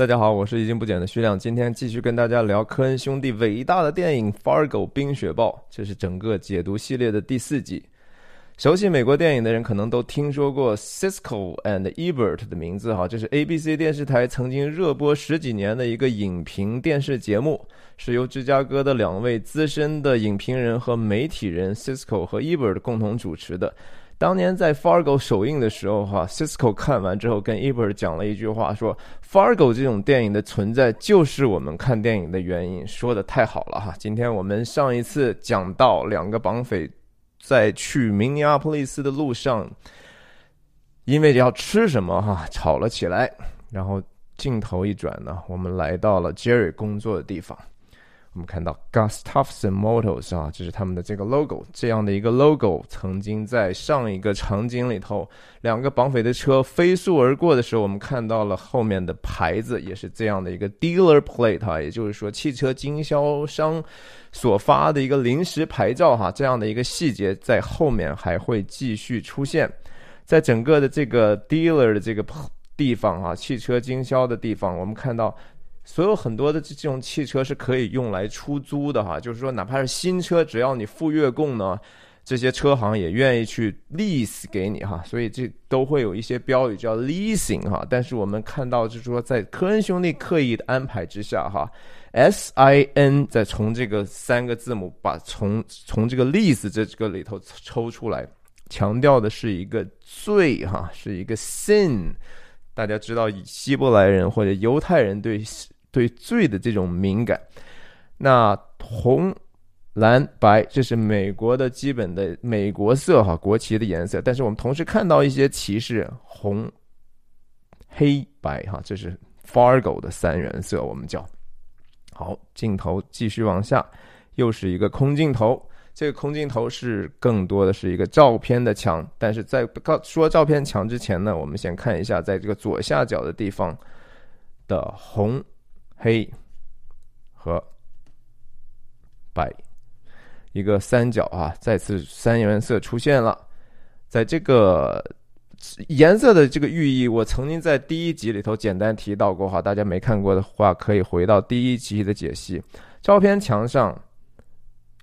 大家好，我是已经不减的徐亮，今天继续跟大家聊科恩兄弟伟大的电影《Fargo》冰雪暴，这是整个解读系列的第四集。熟悉美国电影的人可能都听说过 Cisco and Ebert 的名字哈，这是 ABC 电视台曾经热播十几年的一个影评电视节目，是由芝加哥的两位资深的影评人和媒体人 Cisco 和 Ebert 共同主持的。当年在 Fargo 首映的时候，哈，Cisco 看完之后跟 Ebert 讲了一句话，说 Fargo 这种电影的存在就是我们看电影的原因，说的太好了哈。今天我们上一次讲到两个绑匪在去明尼阿波利斯的路上，因为要吃什么哈吵了起来，然后镜头一转呢，我们来到了 Jerry 工作的地方。我们看到 Gustafson Motors 啊，这是他们的这个 logo，这样的一个 logo 曾经在上一个场景里头，两个绑匪的车飞速而过的时候，我们看到了后面的牌子，也是这样的一个 dealer plate 啊，也就是说汽车经销商所发的一个临时牌照哈，这样的一个细节在后面还会继续出现，在整个的这个 dealer 的这个地方啊，汽车经销的地方，我们看到。所有很多的这种汽车是可以用来出租的哈，就是说哪怕是新车，只要你付月供呢，这些车行也愿意去 lease 给你哈，所以这都会有一些标语叫 leasing 哈。但是我们看到就是说，在科恩兄弟刻意的安排之下哈，S I N 再从这个三个字母把从从这个 lease 这个里头抽出来，强调的是一个罪哈，是一个 sin。大家知道希伯来人或者犹太人对。对罪的这种敏感，那红、蓝、白，这是美国的基本的美国色哈，国旗的颜色。但是我们同时看到一些骑士红、黑白哈，这是 Fargo 的三原色，我们叫。好，镜头继续往下，又是一个空镜头。这个空镜头是更多的是一个照片的墙。但是在告说照片墙之前呢，我们先看一下，在这个左下角的地方的红。黑和白，一个三角啊，再次三原色出现了。在这个颜色的这个寓意，我曾经在第一集里头简单提到过哈，大家没看过的话，可以回到第一集的解析。照片墙上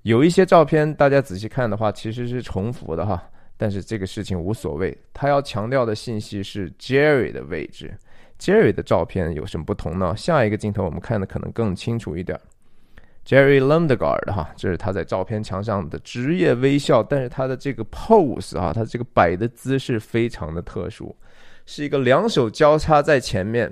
有一些照片，大家仔细看的话，其实是重复的哈，但是这个事情无所谓。他要强调的信息是 Jerry 的位置。Jerry 的照片有什么不同呢？下一个镜头我们看的可能更清楚一点。Jerry Lundgaard 哈，这是他在照片墙上的职业微笑，但是他的这个 pose 啊，他这个摆的姿势非常的特殊，是一个两手交叉在前面，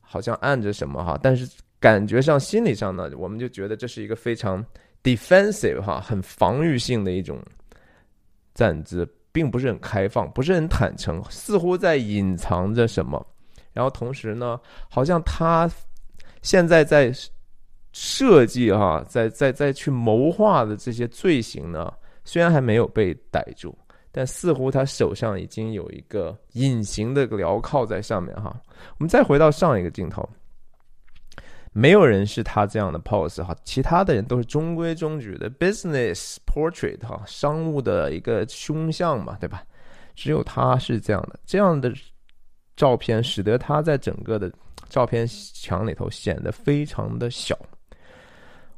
好像按着什么哈，但是感觉上心理上呢，我们就觉得这是一个非常 defensive 哈，很防御性的一种站姿，并不是很开放，不是很坦诚，似乎在隐藏着什么。然后同时呢，好像他现在在设计哈，在在在去谋划的这些罪行呢，虽然还没有被逮住，但似乎他手上已经有一个隐形的镣铐在上面哈。我们再回到上一个镜头，没有人是他这样的 pose 哈，其他的人都是中规中矩的 business portrait 哈，商务的一个胸像嘛，对吧？只有他是这样的，这样的。照片使得他在整个的照片墙里头显得非常的小。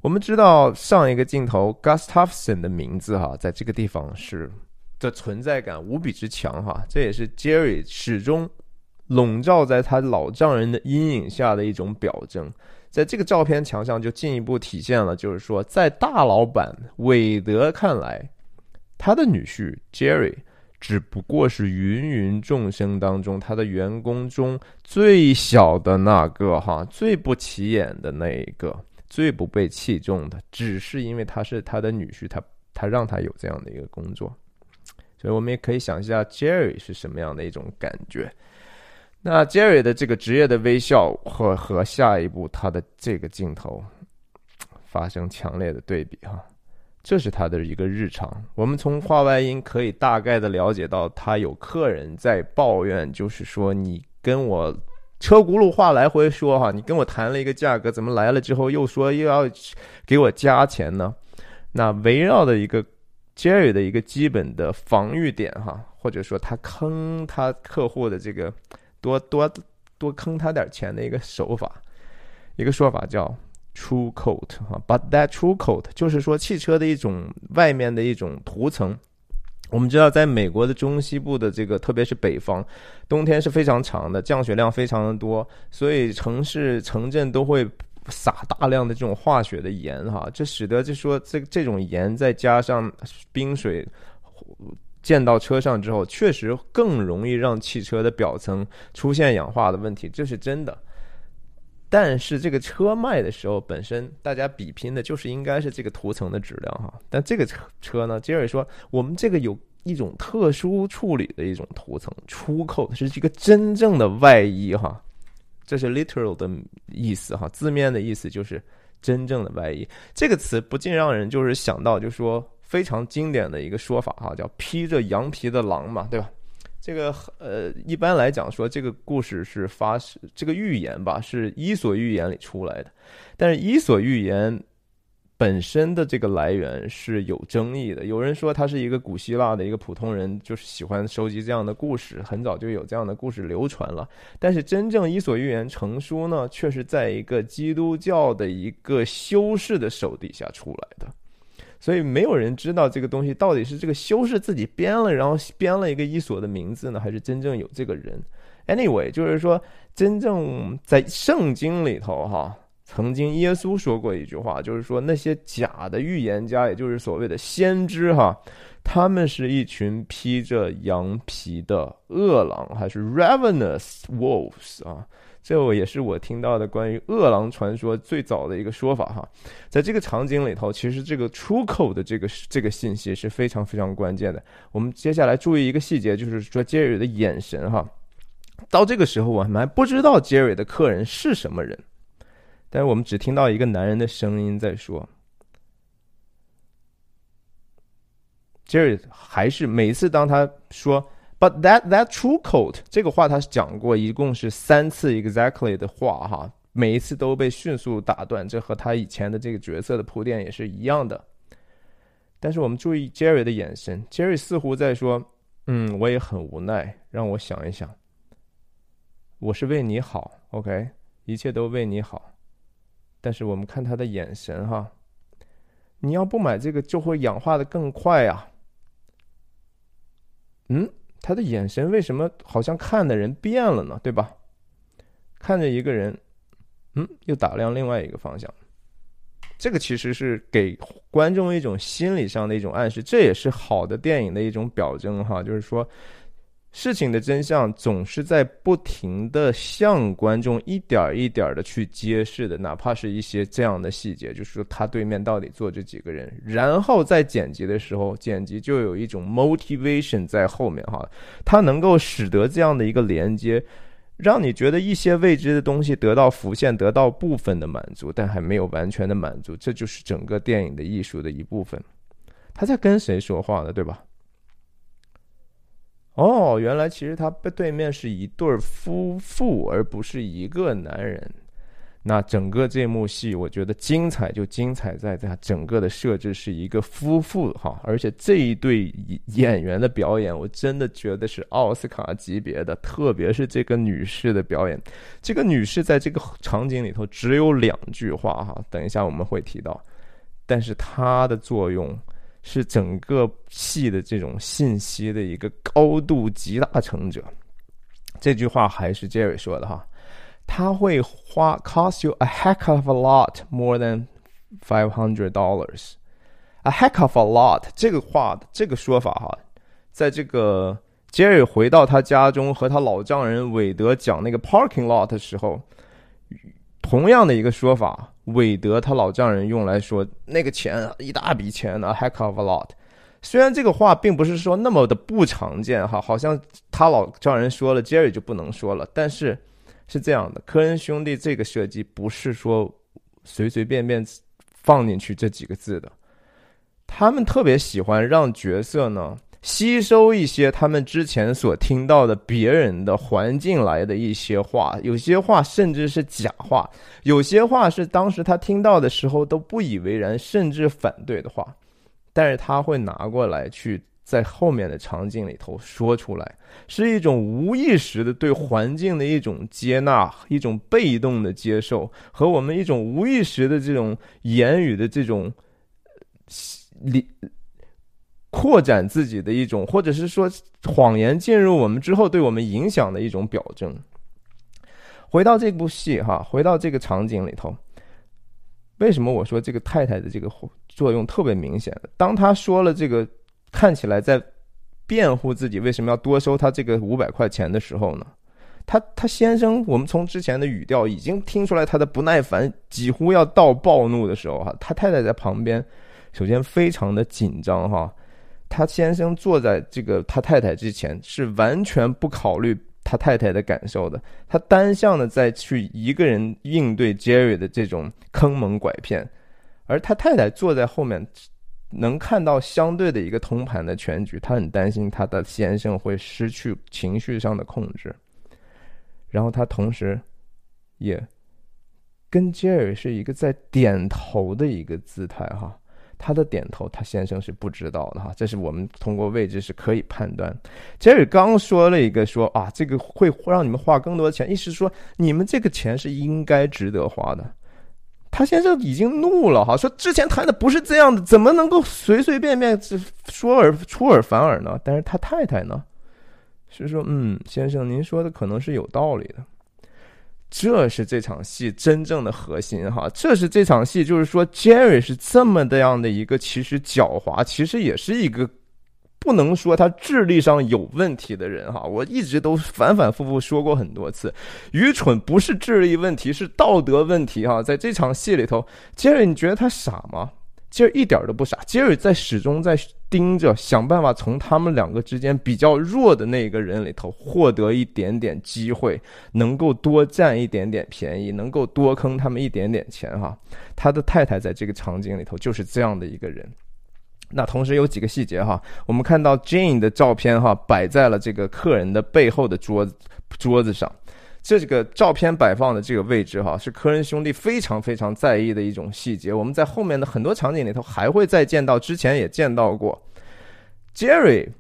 我们知道上一个镜头 Gustafson 的名字哈，在这个地方是的存在感无比之强哈，这也是 Jerry 始终笼罩在他老丈人的阴影下的一种表征。在这个照片墙上就进一步体现了，就是说在大老板韦德看来，他的女婿 Jerry。只不过是芸芸众生当中，他的员工中最小的那个，哈，最不起眼的那一个，最不被器重的，只是因为他是他的女婿，他他让他有这样的一个工作，所以我们也可以想一下 Jerry 是什么样的一种感觉。那 Jerry 的这个职业的微笑和和下一步他的这个镜头发生强烈的对比，哈。这是他的一个日常。我们从话外音可以大概的了解到，他有客人在抱怨，就是说你跟我车轱辘话来回说哈，你跟我谈了一个价格，怎么来了之后又说又要给我加钱呢？那围绕的一个 Jerry 的一个基本的防御点哈，或者说他坑他客户的这个多多多坑他点钱的一个手法。一个说法叫 “true coat” 哈，but that true coat 就是说汽车的一种外面的一种涂层。我们知道，在美国的中西部的这个，特别是北方，冬天是非常长的，降雪量非常的多，所以城市城镇都会撒大量的这种化学的盐哈，这使得就说这这种盐再加上冰水。溅到车上之后，确实更容易让汽车的表层出现氧化的问题，这是真的。但是这个车卖的时候，本身大家比拼的就是应该是这个涂层的质量哈。但这个车车呢，杰瑞说，我们这个有一种特殊处理的一种涂层，出口是一个真正的外衣哈，这是 literal 的意思哈，字面的意思就是真正的外衣。这个词不禁让人就是想到，就说。非常经典的一个说法哈，叫披着羊皮的狼嘛，对吧？这个呃，一般来讲说，这个故事是发这个寓言吧，是《伊索寓言》里出来的。但是《伊索寓言》本身的这个来源是有争议的。有人说他是一个古希腊的一个普通人，就是喜欢收集这样的故事，很早就有这样的故事流传了。但是真正《伊索寓言》成书呢，却是在一个基督教的一个修士的手底下出来的。所以没有人知道这个东西到底是这个修士自己编了，然后编了一个伊索的名字呢，还是真正有这个人？Anyway，就是说，真正在圣经里头，哈，曾经耶稣说过一句话，就是说那些假的预言家，也就是所谓的先知，哈，他们是一群披着羊皮的恶狼，还是 ravenous wolves 啊？这我也是我听到的关于饿狼传说最早的一个说法哈，在这个场景里头，其实这个出口的这个这个信息是非常非常关键的。我们接下来注意一个细节，就是说杰瑞的眼神哈。到这个时候，我们还不知道杰瑞的客人是什么人，但是我们只听到一个男人的声音在说：“杰瑞还是每次当他说。” But that that true coat 这个话他是讲过，一共是三次 exactly 的话哈，每一次都被迅速打断，这和他以前的这个角色的铺垫也是一样的。但是我们注意 Jerry 的眼神，Jerry 似乎在说：“嗯，我也很无奈，让我想一想。我是为你好，OK，一切都为你好。但是我们看他的眼神哈，你要不买这个就会氧化的更快呀。嗯。”他的眼神为什么好像看的人变了呢？对吧？看着一个人，嗯，又打量另外一个方向。这个其实是给观众一种心理上的一种暗示，这也是好的电影的一种表征哈，就是说。事情的真相总是在不停的向观众一点一点的去揭示的，哪怕是一些这样的细节，就是说他对面到底坐着几个人，然后在剪辑的时候，剪辑就有一种 motivation 在后面哈，它能够使得这样的一个连接，让你觉得一些未知的东西得到浮现，得到部分的满足，但还没有完全的满足，这就是整个电影的艺术的一部分。他在跟谁说话呢？对吧？哦，原来其实他背对面是一对夫妇，而不是一个男人。那整个这幕戏，我觉得精彩就精彩在它整个的设置是一个夫妇哈，而且这一对演员的表演，我真的觉得是奥斯卡级别的，特别是这个女士的表演。这个女士在这个场景里头只有两句话哈，等一下我们会提到，但是她的作用。是整个戏的这种信息的一个高度集大成者。这句话还是 Jerry 说的哈，他会花 cost you a heck of a lot more than five hundred dollars。a heck of a lot 这个话这个说法哈，在这个 Jerry 回到他家中和他老丈人韦德讲那个 parking lot 的时候，同样的一个说法。韦德他老丈人用来说那个钱一大笔钱呢，heck of a lot。虽然这个话并不是说那么的不常见哈，好像他老丈人说了，Jerry 就不能说了。但是是这样的，科恩兄弟这个设计不是说随随便便放进去这几个字的，他们特别喜欢让角色呢。吸收一些他们之前所听到的别人的环境来的一些话，有些话甚至是假话，有些话是当时他听到的时候都不以为然，甚至反对的话，但是他会拿过来去在后面的场景里头说出来，是一种无意识的对环境的一种接纳，一种被动的接受，和我们一种无意识的这种言语的这种理扩展自己的一种，或者是说谎言进入我们之后对我们影响的一种表征。回到这部戏哈，回到这个场景里头，为什么我说这个太太的这个作用特别明显？当他说了这个。看起来在辩护自己为什么要多收他这个五百块钱的时候呢？他他先生，我们从之前的语调已经听出来他的不耐烦，几乎要到暴怒的时候哈。他太太在旁边，首先非常的紧张哈。他先生坐在这个他太太之前，是完全不考虑他太太的感受的。他单向的在去一个人应对 Jerry 的这种坑蒙拐骗，而他太太坐在后面。能看到相对的一个通盘的全局，他很担心他的先生会失去情绪上的控制，然后他同时也跟杰瑞是一个在点头的一个姿态哈，他的点头他先生是不知道的哈，这是我们通过位置是可以判断。杰瑞刚说了一个说啊，这个会让你们花更多的钱，意思说你们这个钱是应该值得花的。他先生已经怒了哈，说之前谈的不是这样的，怎么能够随随便便说而出尔反尔呢？但是他太太呢，是说，嗯，先生，您说的可能是有道理的。这是这场戏真正的核心哈，这是这场戏，就是说，Jerry 是这么的样的一个，其实狡猾，其实也是一个。不能说他智力上有问题的人哈，我一直都反反复复说过很多次，愚蠢不是智力问题，是道德问题哈。在这场戏里头，，Jerry，，你觉得他傻吗？杰瑞一点都不傻，杰瑞在始终在盯着，想办法从他们两个之间比较弱的那一个人里头获得一点点机会，能够多占一点点便宜，能够多坑他们一点点钱哈。他的太太在这个场景里头就是这样的一个人。那同时有几个细节哈，我们看到 Jane 的照片哈摆在了这个客人的背后的桌子桌子上，这个照片摆放的这个位置哈是科恩兄弟非常非常在意的一种细节。我们在后面的很多场景里头还会再见到，之前也见到过，Jerry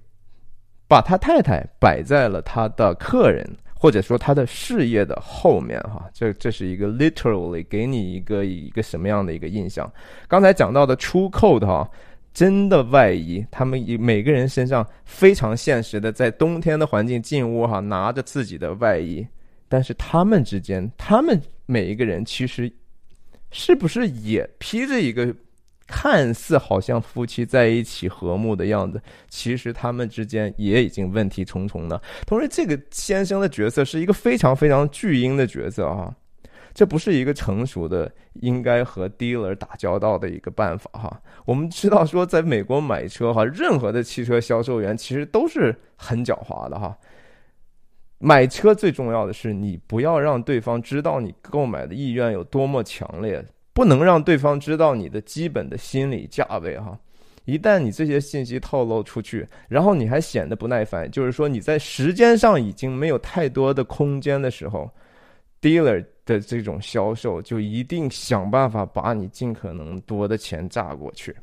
把他太太摆在了他的客人或者说他的事业的后面哈，这这是一个 literally 给你一个一个什么样的一个印象？刚才讲到的 True Code 哈。真的外衣，他们以每个人身上非常现实的，在冬天的环境进屋哈，拿着自己的外衣，但是他们之间，他们每一个人其实是不是也披着一个看似好像夫妻在一起和睦的样子？其实他们之间也已经问题重重的。同时，这个先生的角色是一个非常非常巨婴的角色啊。这不是一个成熟的应该和 dealer 打交道的一个办法哈。我们知道说，在美国买车哈，任何的汽车销售员其实都是很狡猾的哈。买车最重要的是你不要让对方知道你购买的意愿有多么强烈，不能让对方知道你的基本的心理价位哈。一旦你这些信息透露出去，然后你还显得不耐烦，就是说你在时间上已经没有太多的空间的时候，dealer。的这种销售，就一定想办法把你尽可能多的钱榨过去。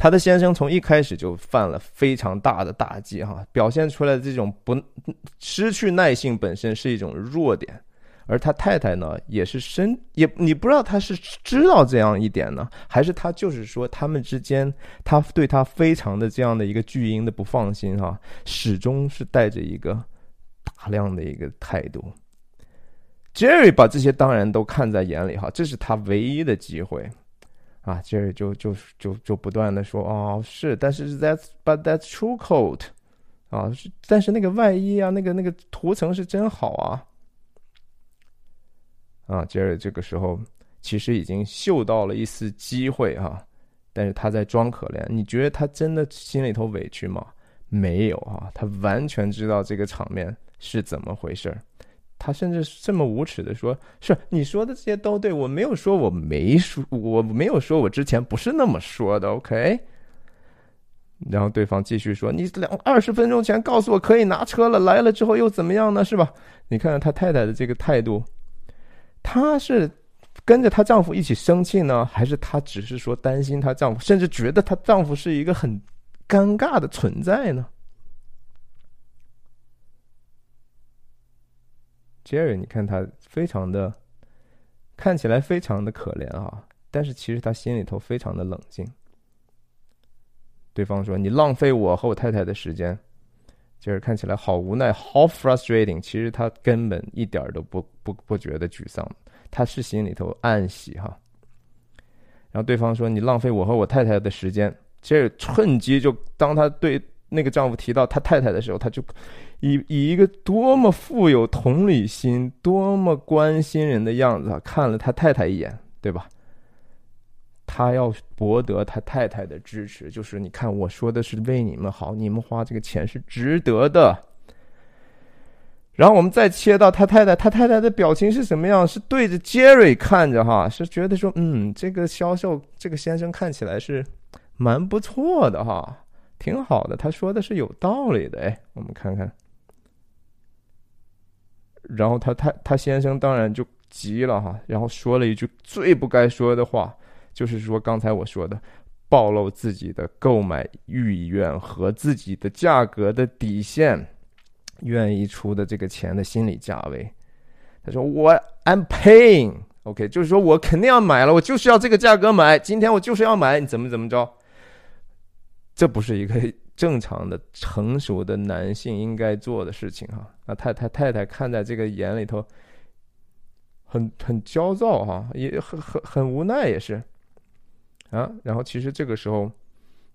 他的先生从一开始就犯了非常大的大忌，哈，表现出来的这种不失去耐性本身是一种弱点，而他太太呢，也是深也你不知道他是知道这样一点呢，还是他就是说他们之间他对他非常的这样的一个巨婴的不放心，哈，始终是带着一个大量的一个态度。Jerry 把这些当然都看在眼里哈，这是他唯一的机会，啊，Jerry 就就就就不断的说哦是，但是 That's but that's true coat，啊是，但是那个外衣啊，那个那个涂层是真好啊，啊，Jerry 这个时候其实已经嗅到了一丝机会哈，但是他在装可怜，你觉得他真的心里头委屈吗？没有啊，他完全知道这个场面是怎么回事儿。他甚至这么无耻的说：“是你说的这些都对，我没有说我没说，我没有说我之前不是那么说的。” OK，然后对方继续说：“你两二十分钟前告诉我可以拿车了，来了之后又怎么样呢？是吧？你看看他太太的这个态度，她是跟着她丈夫一起生气呢，还是她只是说担心她丈夫，甚至觉得她丈夫是一个很尴尬的存在呢？Jerry，你看他非常的看起来非常的可怜啊，但是其实他心里头非常的冷静。对方说：“你浪费我和我太太的时间。”就是看起来好无奈，好 frustrating。其实他根本一点都不不不觉得沮丧，他是心里头暗喜哈。然后对方说：“你浪费我和我太太的时间。”这趁机就当他对那个丈夫提到他太太的时候，他就以以一个多么富有同理心、多么关心人的样子，看了他太太一眼，对吧？他要博得他太太的支持，就是你看我说的是为你们好，你们花这个钱是值得的。然后我们再切到他太太，他太太的表情是什么样？是对着 Jerry 看着哈，是觉得说，嗯，这个销售这个先生看起来是蛮不错的哈，挺好的。他说的是有道理的，哎，我们看看。然后他他他先生当然就急了哈，然后说了一句最不该说的话。就是说，刚才我说的，暴露自己的购买意愿和自己的价格的底线，愿意出的这个钱的心理价位。他说：“我 I'm paying，OK，就是说我肯定要买了，我就是要这个价格买。今天我就是要买，你怎么怎么着？这不是一个 正常的、成熟的男性应该做的事情哈。那太太太太看在这个眼里头，很很焦躁哈，也很很很无奈，也是。”啊，然后其实这个时候，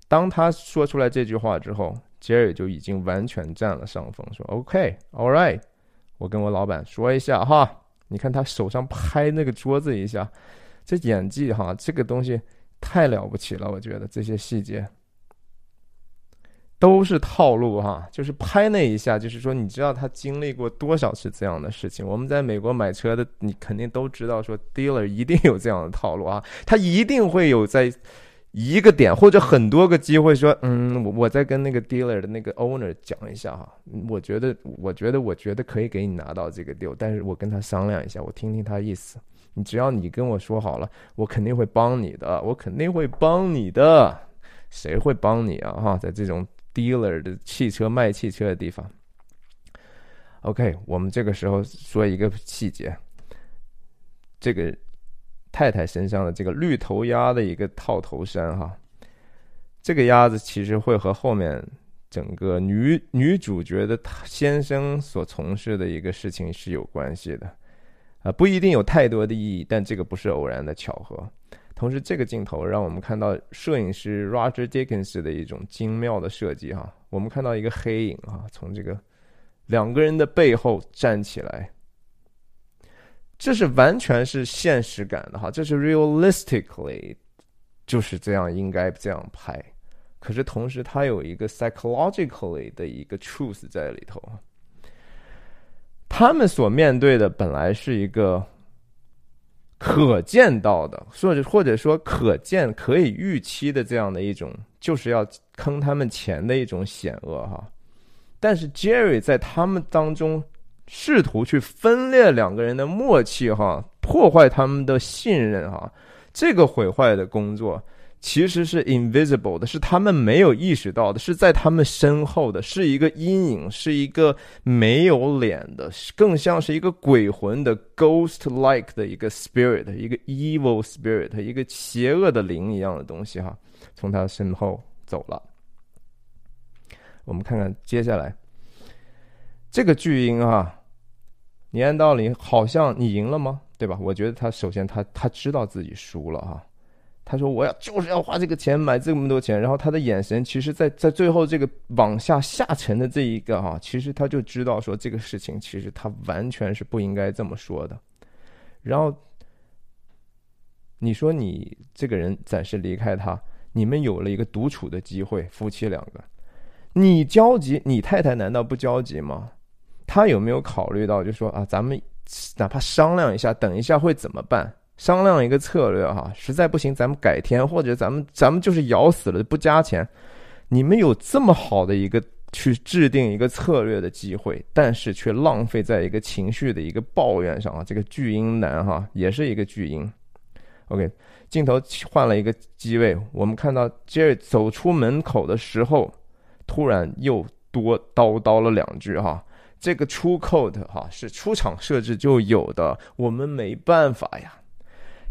当他说出来这句话之后，杰瑞就已经完全占了上风，说：“OK，All right，我跟我老板说一下哈。你看他手上拍那个桌子一下，这演技哈，这个东西太了不起了。我觉得这些细节都是套路哈，就是拍那一下，就是说你知道他经历过多少次这样的事情。我们在美国买车的，你肯定都知道，说 dealer 一定有这样的套路啊，他一定会有在一个点或者很多个机会说，嗯，我我再跟那个 dealer 的那个 owner 讲一下哈，我觉得，我觉得，我觉得可以给你拿到这个 deal，但是我跟他商量一下，我听听他意思。你只要你跟我说好了，我肯定会帮你的，我肯定会帮你的，谁会帮你啊？哈，在这种。Dealer 的汽车卖汽车的地方。OK，我们这个时候说一个细节，这个太太身上的这个绿头鸭的一个套头衫哈，这个鸭子其实会和后面整个女女主角的先生所从事的一个事情是有关系的啊，不一定有太多的意义，但这个不是偶然的巧合。同时，这个镜头让我们看到摄影师 Roger Dickens 的一种精妙的设计哈。我们看到一个黑影啊，从这个两个人的背后站起来，这是完全是现实感的哈，这是 realistically 就是这样应该这样拍。可是同时，它有一个 psychologically 的一个 truth 在里头。他们所面对的本来是一个。可见到的，或者或者说可见可以预期的这样的一种，就是要坑他们钱的一种险恶哈。但是 Jerry 在他们当中试图去分裂两个人的默契哈，破坏他们的信任哈，这个毁坏的工作。其实是 invisible 的，是他们没有意识到的，是在他们身后的，是一个阴影，是一个没有脸的，更像是一个鬼魂的 ghost-like 的一个 spirit，一个 evil spirit，一个邪恶的灵一样的东西哈，从他身后走了。我们看看接下来这个巨婴啊，你按道理好像你赢了吗？对吧？我觉得他首先他他知道自己输了哈。他说：“我要就是要花这个钱买这么多钱。”然后他的眼神，其实，在在最后这个往下下沉的这一个哈，其实他就知道说这个事情其实他完全是不应该这么说的。然后你说你这个人暂时离开他，你们有了一个独处的机会，夫妻两个，你焦急，你太太难道不焦急吗？他有没有考虑到，就说啊，咱们哪怕商量一下，等一下会怎么办？商量一个策略哈，实在不行咱们改天，或者咱们咱们就是咬死了不加钱。你们有这么好的一个去制定一个策略的机会，但是却浪费在一个情绪的一个抱怨上啊！这个巨婴男哈，也是一个巨婴 OK，镜头换了一个机位，我们看到 Jerry 走出门口的时候，突然又多叨叨了两句哈。这个出 code 哈是出厂设置就有的，我们没办法呀。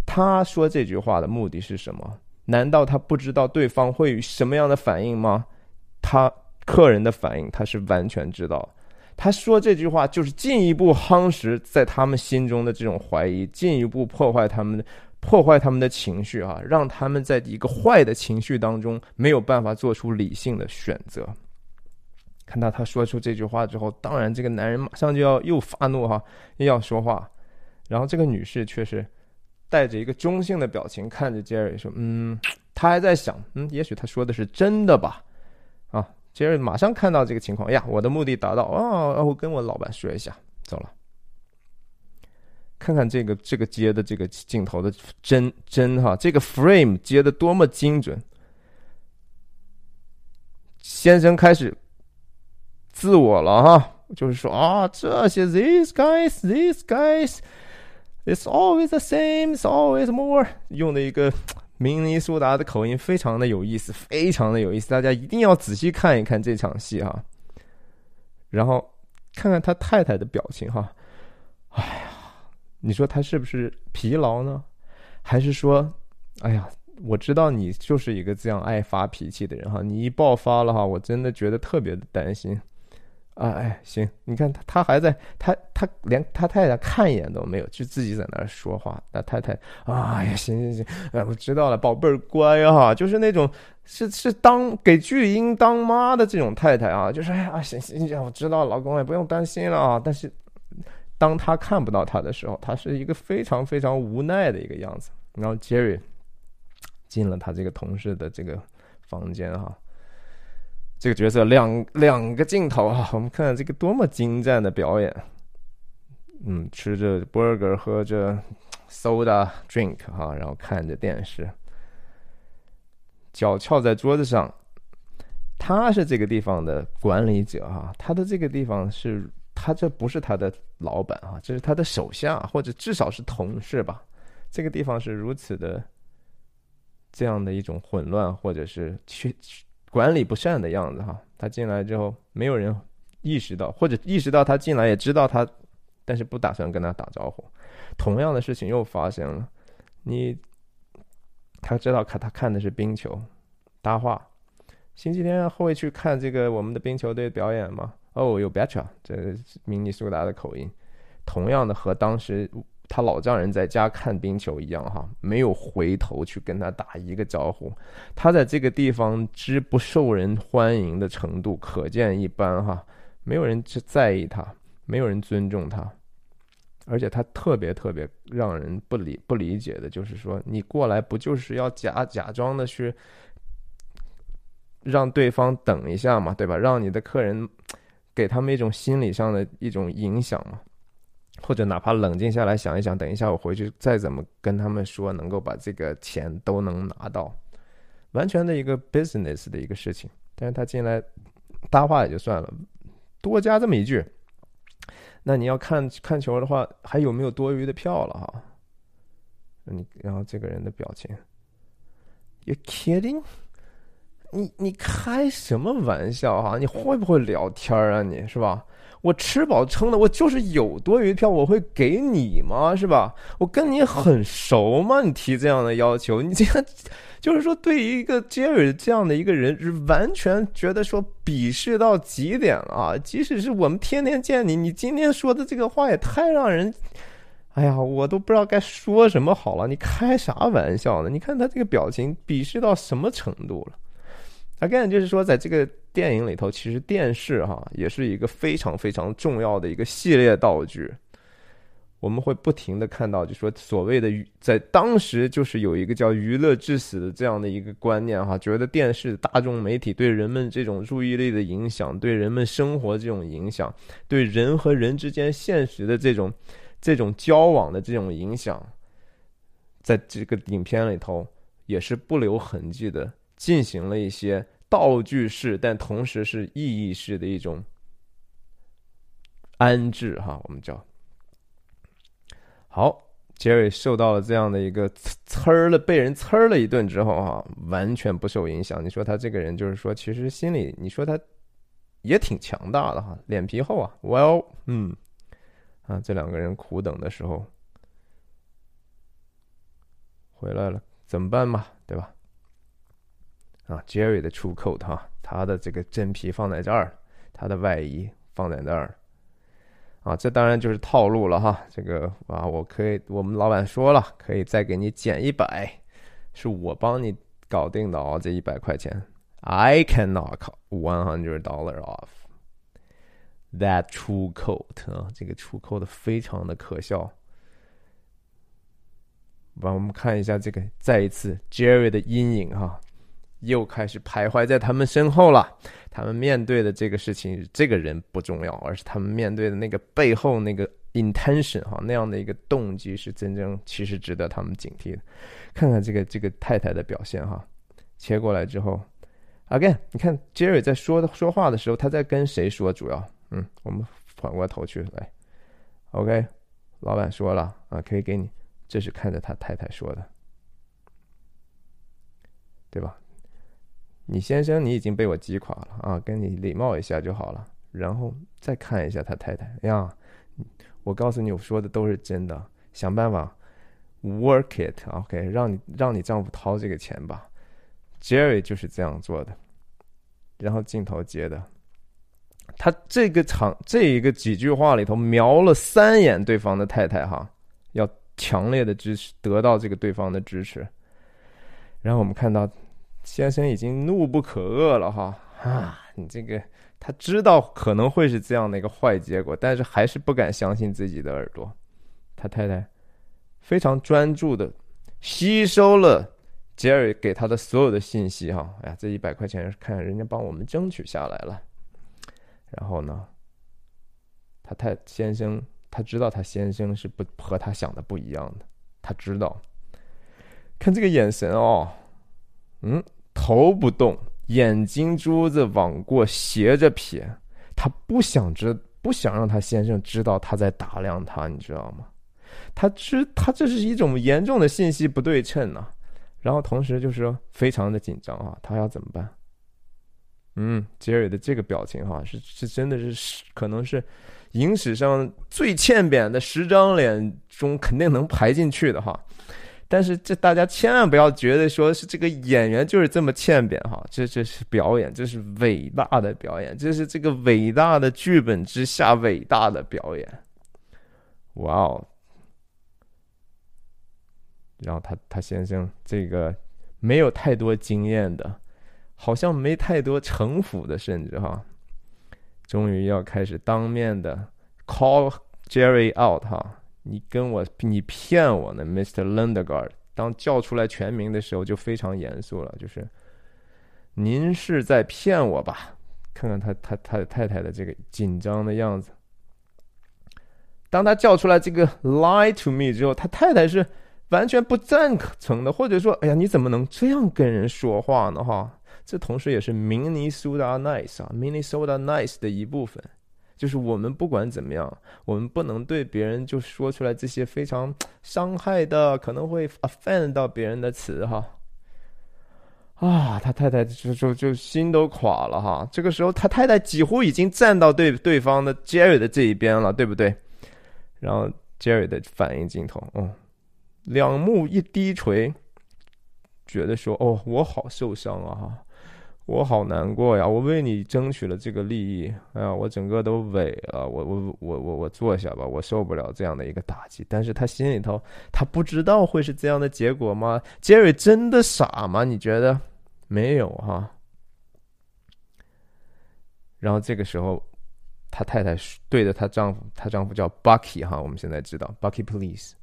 他说这句话的目的是什么？难道他不知道对方会什么样的反应吗？他客人的反应他是完全知道。他说这句话就是进一步夯实在他们心中的这种怀疑，进一步破坏他们的破坏他们的情绪啊，让他们在一个坏的情绪当中没有办法做出理性的选择。看到他说出这句话之后，当然这个男人马上就要又发怒哈，又要说话，然后这个女士却是带着一个中性的表情看着杰瑞说：“嗯，他还在想，嗯，也许他说的是真的吧。”啊。杰瑞马上看到这个情况，呀，我的目的达到啊！我跟我老板说一下，走了。看看这个这个接的这个镜头的真真哈，这个 frame 接的多么精准。先生开始自我了哈，就是说啊，这些 these guys these guys it's always the same it's always more 用的一个。明尼苏达的口音非常的有意思，非常的有意思，大家一定要仔细看一看这场戏哈。然后看看他太太的表情哈，哎呀，你说他是不是疲劳呢？还是说，哎呀，我知道你就是一个这样爱发脾气的人哈，你一爆发了哈，我真的觉得特别的担心。啊，哎，行，你看他，他还在，他他连他太太看一眼都没有，就自己在那儿说话。那太太，哎呀，行行行，哎，我知道了，宝贝儿乖哈，就是那种是是当给巨婴当妈的这种太太啊，就是哎呀，行行行，我知道，老公也不用担心了啊。但是当他看不到他的时候，他是一个非常非常无奈的一个样子。然后 Jerry 进了他这个同事的这个房间哈。这个角色两两个镜头啊，我们看这个多么精湛的表演。嗯，吃着 burger，喝着 soda drink 哈，然后看着电视，脚翘在桌子上。他是这个地方的管理者哈，他的这个地方是他这不是他的老板啊，这是他的手下或者至少是同事吧。这个地方是如此的这样的一种混乱，或者是缺。管理不善的样子哈，他进来之后没有人意识到，或者意识到他进来也知道他，但是不打算跟他打招呼。同样的事情又发生了，你他知道看他看的是冰球搭话，星期天会去看这个我们的冰球队表演吗？哦，有 betcha，这明尼苏达的口音，同样的和当时。他老丈人在家看冰球一样哈，没有回头去跟他打一个招呼。他在这个地方之不受人欢迎的程度可见一斑哈，没有人去在意他，没有人尊重他，而且他特别特别让人不理不理解的就是说，你过来不就是要假假装的去让对方等一下嘛，对吧？让你的客人给他们一种心理上的一种影响嘛。或者哪怕冷静下来想一想，等一下我回去再怎么跟他们说，能够把这个钱都能拿到，完全的一个 business 的一个事情。但是他进来搭话也就算了，多加这么一句，那你要看看球的话，还有没有多余的票了哈？你然后这个人的表情，You kidding？你你开什么玩笑哈？你会不会聊天啊？你是吧？我吃饱撑的，我就是有多余票，我会给你吗？是吧？我跟你很熟吗？你提这样的要求，你这样就是说，对于一个杰瑞这样的一个人，是完全觉得说鄙视到极点了啊！即使是我们天天见你，你今天说的这个话也太让人……哎呀，我都不知道该说什么好了。你开啥玩笑呢？你看他这个表情，鄙视到什么程度了？Again，就是说，在这个电影里头，其实电视哈也是一个非常非常重要的一个系列道具。我们会不停的看到，就说所谓的在当时就是有一个叫“娱乐至死”的这样的一个观念哈，觉得电视大众媒体对人们这种注意力的影响，对人们生活这种影响，对人和人之间现实的这种这种交往的这种影响，在这个影片里头也是不留痕迹的。进行了一些道具式，但同时是意义式的一种安置，哈，我们叫好。杰瑞受到了这样的一个呲儿了，被人呲儿了一顿之后啊，完全不受影响。你说他这个人就是说，其实心里你说他也挺强大的哈，脸皮厚啊。Well，嗯，啊，这两个人苦等的时候回来了，怎么办嘛？对吧？啊，Jerry 的出口哈，他的这个真皮放在这儿，他的外衣放在那儿。啊，这当然就是套路了哈。这个啊，我可以，我们老板说了，可以再给你减一百，是我帮你搞定的啊，这一百块钱，I can knock one hundred dollar off that true coat 啊，这个出扣的非常的可笑。把我们看一下这个，再一次 Jerry 的阴影哈。又开始徘徊在他们身后了。他们面对的这个事情，这个人不重要，而是他们面对的那个背后那个 intention 哈，那样的一个动机是真正其实值得他们警惕的。看看这个这个太太的表现哈，切过来之后，again，你看 Jerry 在说说话的时候，他在跟谁说？主要，嗯，我们反过头去来，OK，老板说了啊，可以给你，这是看着他太太说的，对吧？你先生，你已经被我击垮了啊！跟你礼貌一下就好了，然后再看一下他太太呀。我告诉你，我说的都是真的。想办法 work it，OK，让你让你丈夫掏这个钱吧。Jerry 就是这样做的。然后镜头接的，他这个场这一个几句话里头瞄了三眼对方的太太哈，要强烈的支持，得到这个对方的支持。然后我们看到。先生已经怒不可遏了哈啊！你这个他知道可能会是这样的一个坏结果，但是还是不敢相信自己的耳朵。他太太非常专注的吸收了杰瑞给他的所有的信息哈。哎呀，这一百块钱看人家帮我们争取下来了。然后呢，他太先生他知道他先生是不和他想的不一样的，他知道。看这个眼神哦。嗯，头不动，眼睛珠子往过斜着撇，他不想知，不想让他先生知道他在打量他，你知道吗？他知他这是一种严重的信息不对称呢。然后同时就是说非常的紧张啊，他要怎么办？嗯，杰瑞的这个表情哈，是是真的是可能是影史上最欠扁的十张脸中肯定能排进去的哈。但是这大家千万不要觉得说是这个演员就是这么欠扁哈，这这是表演，这是伟大的表演，这是这个伟大的剧本之下伟大的表演。哇哦！然后他他先生这个没有太多经验的，好像没太多城府的，甚至哈，终于要开始当面的 call Jerry out 哈。你跟我，你骗我呢，Mr. Lendergard。当叫出来全名的时候，就非常严肃了，就是您是在骗我吧？看看他他他的太太的这个紧张的样子。当他叫出来这个 lie to me 之后，他太太是完全不赞成的，或者说，哎呀，你怎么能这样跟人说话呢？哈，这同时也是 Minnesota nice 啊，Minnesota nice 的一部分。就是我们不管怎么样，我们不能对别人就说出来这些非常伤害的、可能会 offend 到别人的词哈。啊，他太太就就就心都垮了哈。这个时候，他太太几乎已经站到对对方的 Jerry 的这一边了，对不对？然后 Jerry 的反应镜头，嗯，两目一低垂，觉得说：“哦，我好受伤啊！”哈。我好难过呀！我为你争取了这个利益，哎呀，我整个都萎了。我我我我我坐下吧，我受不了这样的一个打击。但是他心里头，他不知道会是这样的结果吗？杰瑞真的傻吗？你觉得？没有哈。然后这个时候，他太太对着她丈夫，她丈夫叫 Bucky 哈，我们现在知道 Bucky，please。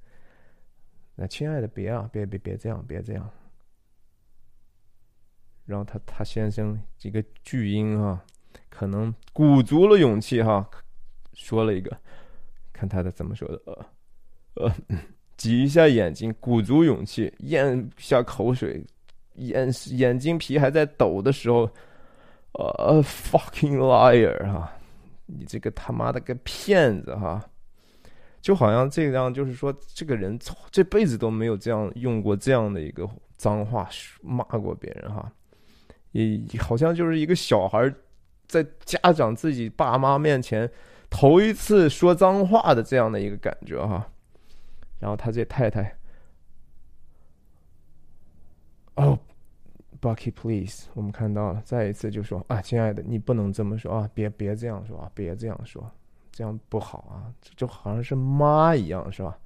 那亲爱的，别啊，别别别这样，别这样。然后他他先生几个巨婴啊，可能鼓足了勇气哈，说了一个，看他的怎么说的，呃呃，挤一下眼睛，鼓足勇气咽下口水，眼眼睛皮还在抖的时候，呃，fucking liar 哈，你这个他妈的个骗子哈，就好像这样，就是说这个人这辈子都没有这样用过这样的一个脏话骂过别人哈，也好像就是一个小孩在家长自己爸妈面前头一次说脏话的这样的一个感觉哈。然后他这太太，哦，Bucky，please，我们看到了，再一次就说啊，亲爱的，你不能这么说啊，别别这样说啊，别这样说。这样不好啊，这就好像是妈一样，是吧？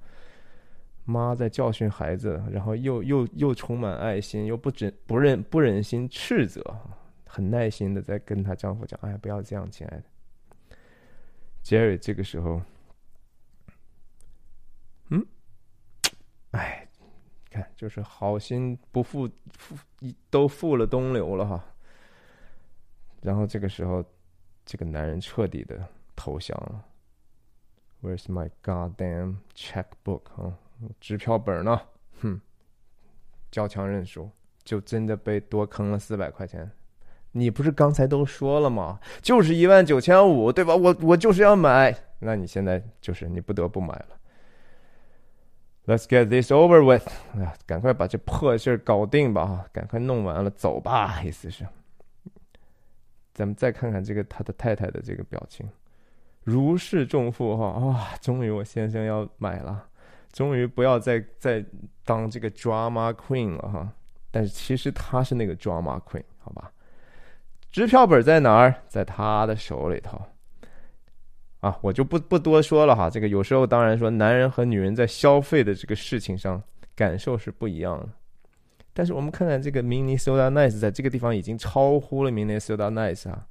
妈在教训孩子，然后又又又充满爱心，又不忍不忍不忍心斥责，很耐心的在跟她丈夫讲：“哎，不要这样，亲爱的。” Jerry 这个时候，嗯，哎，看就是好心不负负都付了东流了哈。然后这个时候，这个男人彻底的。投降了。Where's my goddamn checkbook？啊，支票本呢？哼，交强认输，就真的被多坑了四百块钱。你不是刚才都说了吗？就是一万九千五，对吧？我我就是要买，那你现在就是你不得不买了。Let's get this over with！哎呀，赶快把这破事儿搞定吧！赶快弄完了，走吧。意思是，咱们再看看这个他的太太的这个表情。如释重负哈哇！终于我先生要买了，终于不要再再当这个 drama queen 了哈。但是其实他是那个 drama queen，好吧？支票本在哪儿？在他的手里头啊！我就不不多说了哈。这个有时候当然说，男人和女人在消费的这个事情上感受是不一样的。但是我们看看这个 Minnesota Nice 在这个地方已经超乎了 Minnesota Nice 啊。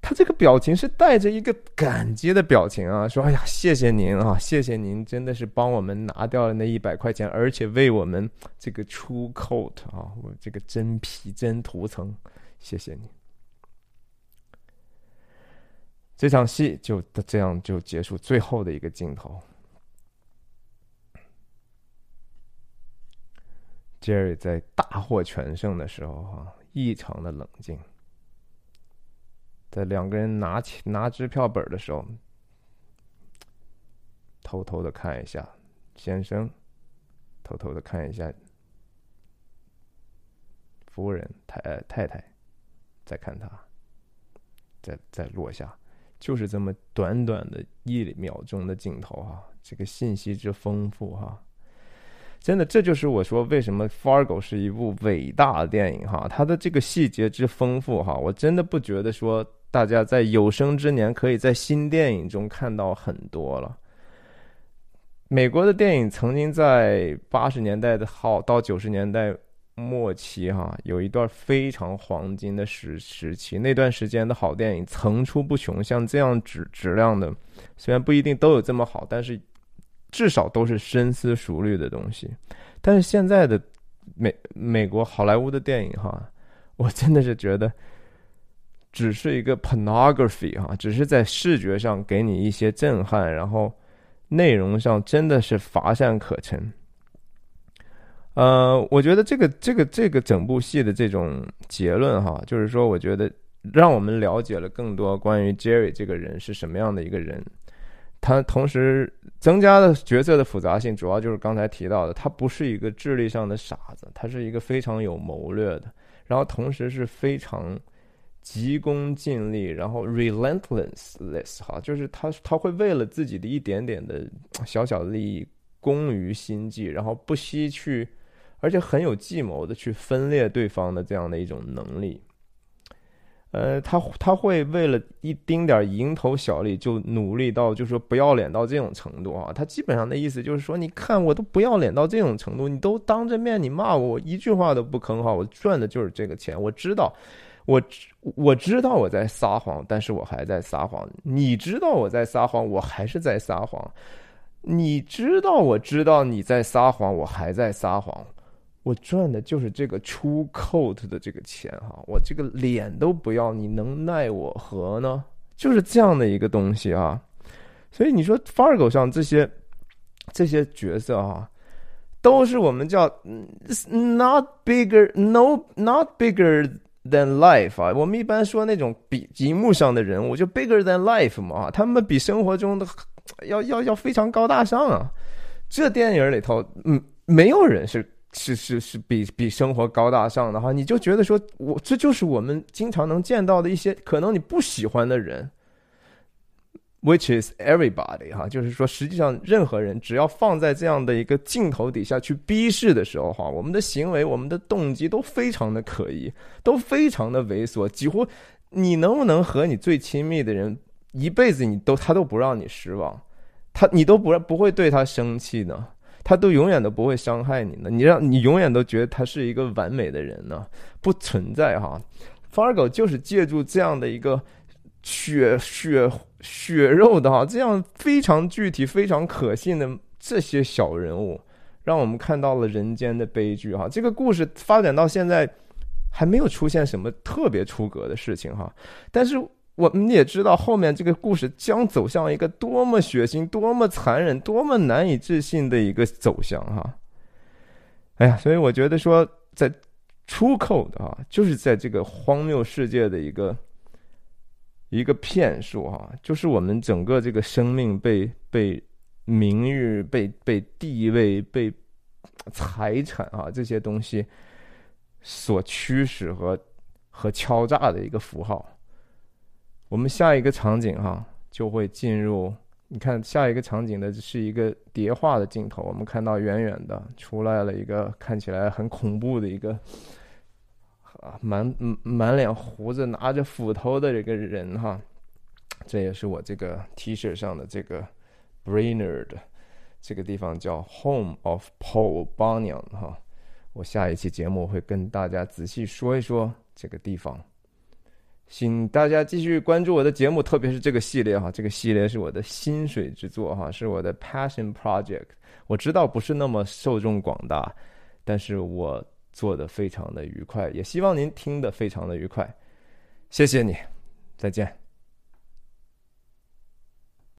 他这个表情是带着一个感激的表情啊，说：“哎呀，谢谢您啊，谢谢您，真的是帮我们拿掉了那一百块钱，而且为我们这个出 coat 啊，我这个真皮真涂层，谢谢你。”这场戏就这样就结束，最后的一个镜头，Jerry 在大获全胜的时候哈，异常的冷静。在两个人拿起拿支票本的时候，偷偷的看一下先生，偷偷的看一下夫人太太太，再看他，再再落下，就是这么短短的一秒钟的镜头哈，这个信息之丰富哈，真的这就是我说为什么《Fargo》是一部伟大的电影哈，它的这个细节之丰富哈，我真的不觉得说。大家在有生之年可以在新电影中看到很多了。美国的电影曾经在八十年代的好到九十年代末期，哈，有一段非常黄金的时时期。那段时间的好电影层出不穷，像这样质质量的，虽然不一定都有这么好，但是至少都是深思熟虑的东西。但是现在的美美国好莱坞的电影，哈，我真的是觉得。只是一个 pornography 哈，只是在视觉上给你一些震撼，然后内容上真的是乏善可陈。呃，我觉得这个这个这个整部戏的这种结论哈，就是说，我觉得让我们了解了更多关于 Jerry 这个人是什么样的一个人。他同时增加了角色的复杂性，主要就是刚才提到的，他不是一个智力上的傻子，他是一个非常有谋略的，然后同时是非常。急功近利，然后 relentless，哈，就是他他会为了自己的一点点的小小的利益，攻于心计，然后不惜去，而且很有计谋的去分裂对方的这样的一种能力。呃，他他会为了一丁点蝇头小利就努力到，就是说不要脸到这种程度啊。他基本上的意思就是说，你看我都不要脸到这种程度，你都当着面你骂我，我一句话都不吭哈，我赚的就是这个钱，我知道。我我知道我在撒谎，但是我还在撒谎。你知道我在撒谎，我还是在撒谎。你知道我知道你在撒谎，我还在撒谎。我赚的就是这个出扣的这个钱哈，我这个脸都不要，你能奈我何呢？就是这样的一个东西啊。所以你说 Fargo 上这些这些角色哈，都是我们叫 not bigger no not bigger。Than life 啊，我们一般说那种比荧幕上的人物就 bigger than life 嘛，他们比生活中的要要要非常高大上啊。这电影里头，嗯，没有人是是是是比比生活高大上的哈。你就觉得说我这就是我们经常能见到的一些可能你不喜欢的人。Which is everybody 哈，就是说，实际上任何人只要放在这样的一个镜头底下去逼视的时候哈，我们的行为、我们的动机都非常的可疑，都非常的猥琐。几乎你能不能和你最亲密的人一辈子，你都他都不让你失望，他你都不不会对他生气呢，他都永远都不会伤害你呢。你让你永远都觉得他是一个完美的人呢，不存在哈。Fargo 就是借助这样的一个。血血血肉的哈，这样非常具体、非常可信的这些小人物，让我们看到了人间的悲剧哈。这个故事发展到现在，还没有出现什么特别出格的事情哈。但是我们也知道，后面这个故事将走向一个多么血腥、多么残忍、多么难以置信的一个走向哈。哎呀，所以我觉得说，在出口的啊，就是在这个荒谬世界的一个。一个骗术哈，就是我们整个这个生命被被名誉、被被地位、被财产啊这些东西所驱使和和敲诈的一个符号。我们下一个场景哈就会进入，你看下一个场景的是一个叠画的镜头，我们看到远远的出来了一个看起来很恐怖的一个。啊，满满脸胡子、拿着斧头的这个人哈，这也是我这个 T 恤上的这个 Brainerd，这个地方叫 Home of Paul Bunyan 哈。我下一期节目会跟大家仔细说一说这个地方，请大家继续关注我的节目，特别是这个系列哈。这个系列是我的薪水之作哈，是我的 Passion Project。我知道不是那么受众广大，但是我。做的非常的愉快，也希望您听得非常的愉快，谢谢你，再见。